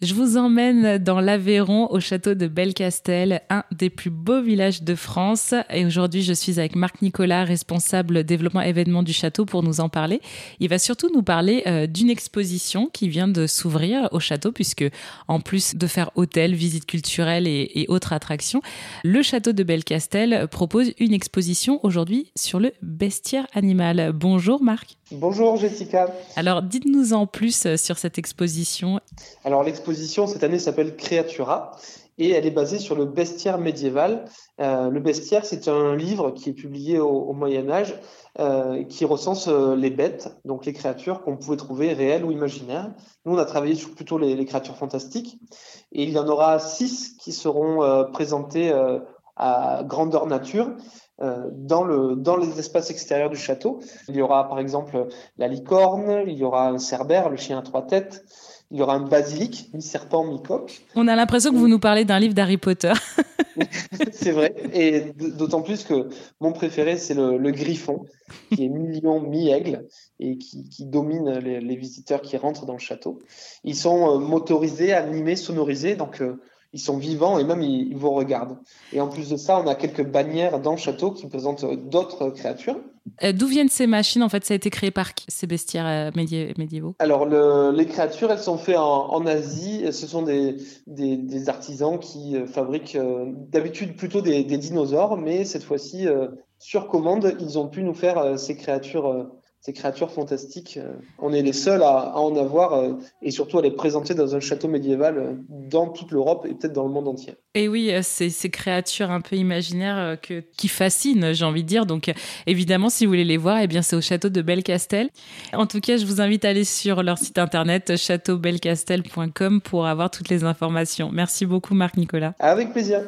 Je vous emmène dans l'Aveyron au château de Belcastel, un des plus beaux villages de France. Et aujourd'hui, je suis avec Marc Nicolas, responsable développement événement du château, pour nous en parler. Il va surtout nous parler euh, d'une exposition qui vient de s'ouvrir au château, puisque en plus de faire hôtel, visites culturelles et, et autres attractions, le château de Belcastel propose une exposition aujourd'hui sur le bestiaire animal. Bonjour Marc. Bonjour Jessica. Alors dites-nous en plus euh, sur cette exposition. Alors l'exposition cette année s'appelle Creatura et elle est basée sur le bestiaire médiéval. Euh, le bestiaire, c'est un livre qui est publié au, Moyen Âge euh, qui recense euh, les bêtes, donc les créatures qu'on pouvait trouver réelles ou imaginaires. Nous, on a travaillé sur plutôt les, créatures fantastiques et il y en aura six qui seront présentées à grandeur nature. Euh, dans, le, dans les espaces extérieurs du château. Il y aura par exemple la licorne, il y aura un cerbère, le chien à trois têtes, il y aura un basilic, mi-serpent, mi-coq. On a l'impression que vous nous parlez d'un livre d'Harry Potter. c'est vrai, et d'autant plus que mon préféré, c'est le, le, griffon, qui est mi-lion, mi-aigle, et qui, qui domine les, les, visiteurs qui rentrent dans le château. Ils sont euh, motorisés, animés, sonorisés, donc euh, ils sont vivants et même ils, ils, vous regardent. Et en plus de ça, on a quelques bannières dans le château qui présentent d'autres créatures. Euh, D'où viennent ces machines En fait, ça a été créé par qui? Ces bestiaires euh, médi médiévaux? Alors, le, les créatures, elles sont faites en, en Asie. Ce sont des, des, des artisans qui euh, fabriquent euh, d'habitude plutôt des, des, dinosaures, mais cette fois-ci, euh, sur commande, ils ont pu nous faire euh, ces créatures ces créatures fantastiques. On est les seuls à, à en avoir euh, et surtout à les présenter dans un château médiéval euh, dans toute l'Europe et peut-être dans le monde entier. Et oui, euh, c'est ces créatures un peu imaginaires que, qui fascinent, j'ai envie de dire. Donc évidemment, si vous voulez les voir, eh bien c'est au château de Belcastel. En tout cas, je vous invite à aller sur leur site internet châteaubelcastel.com pour avoir toutes les informations. Merci beaucoup, Marc Nicolas. Avec plaisir.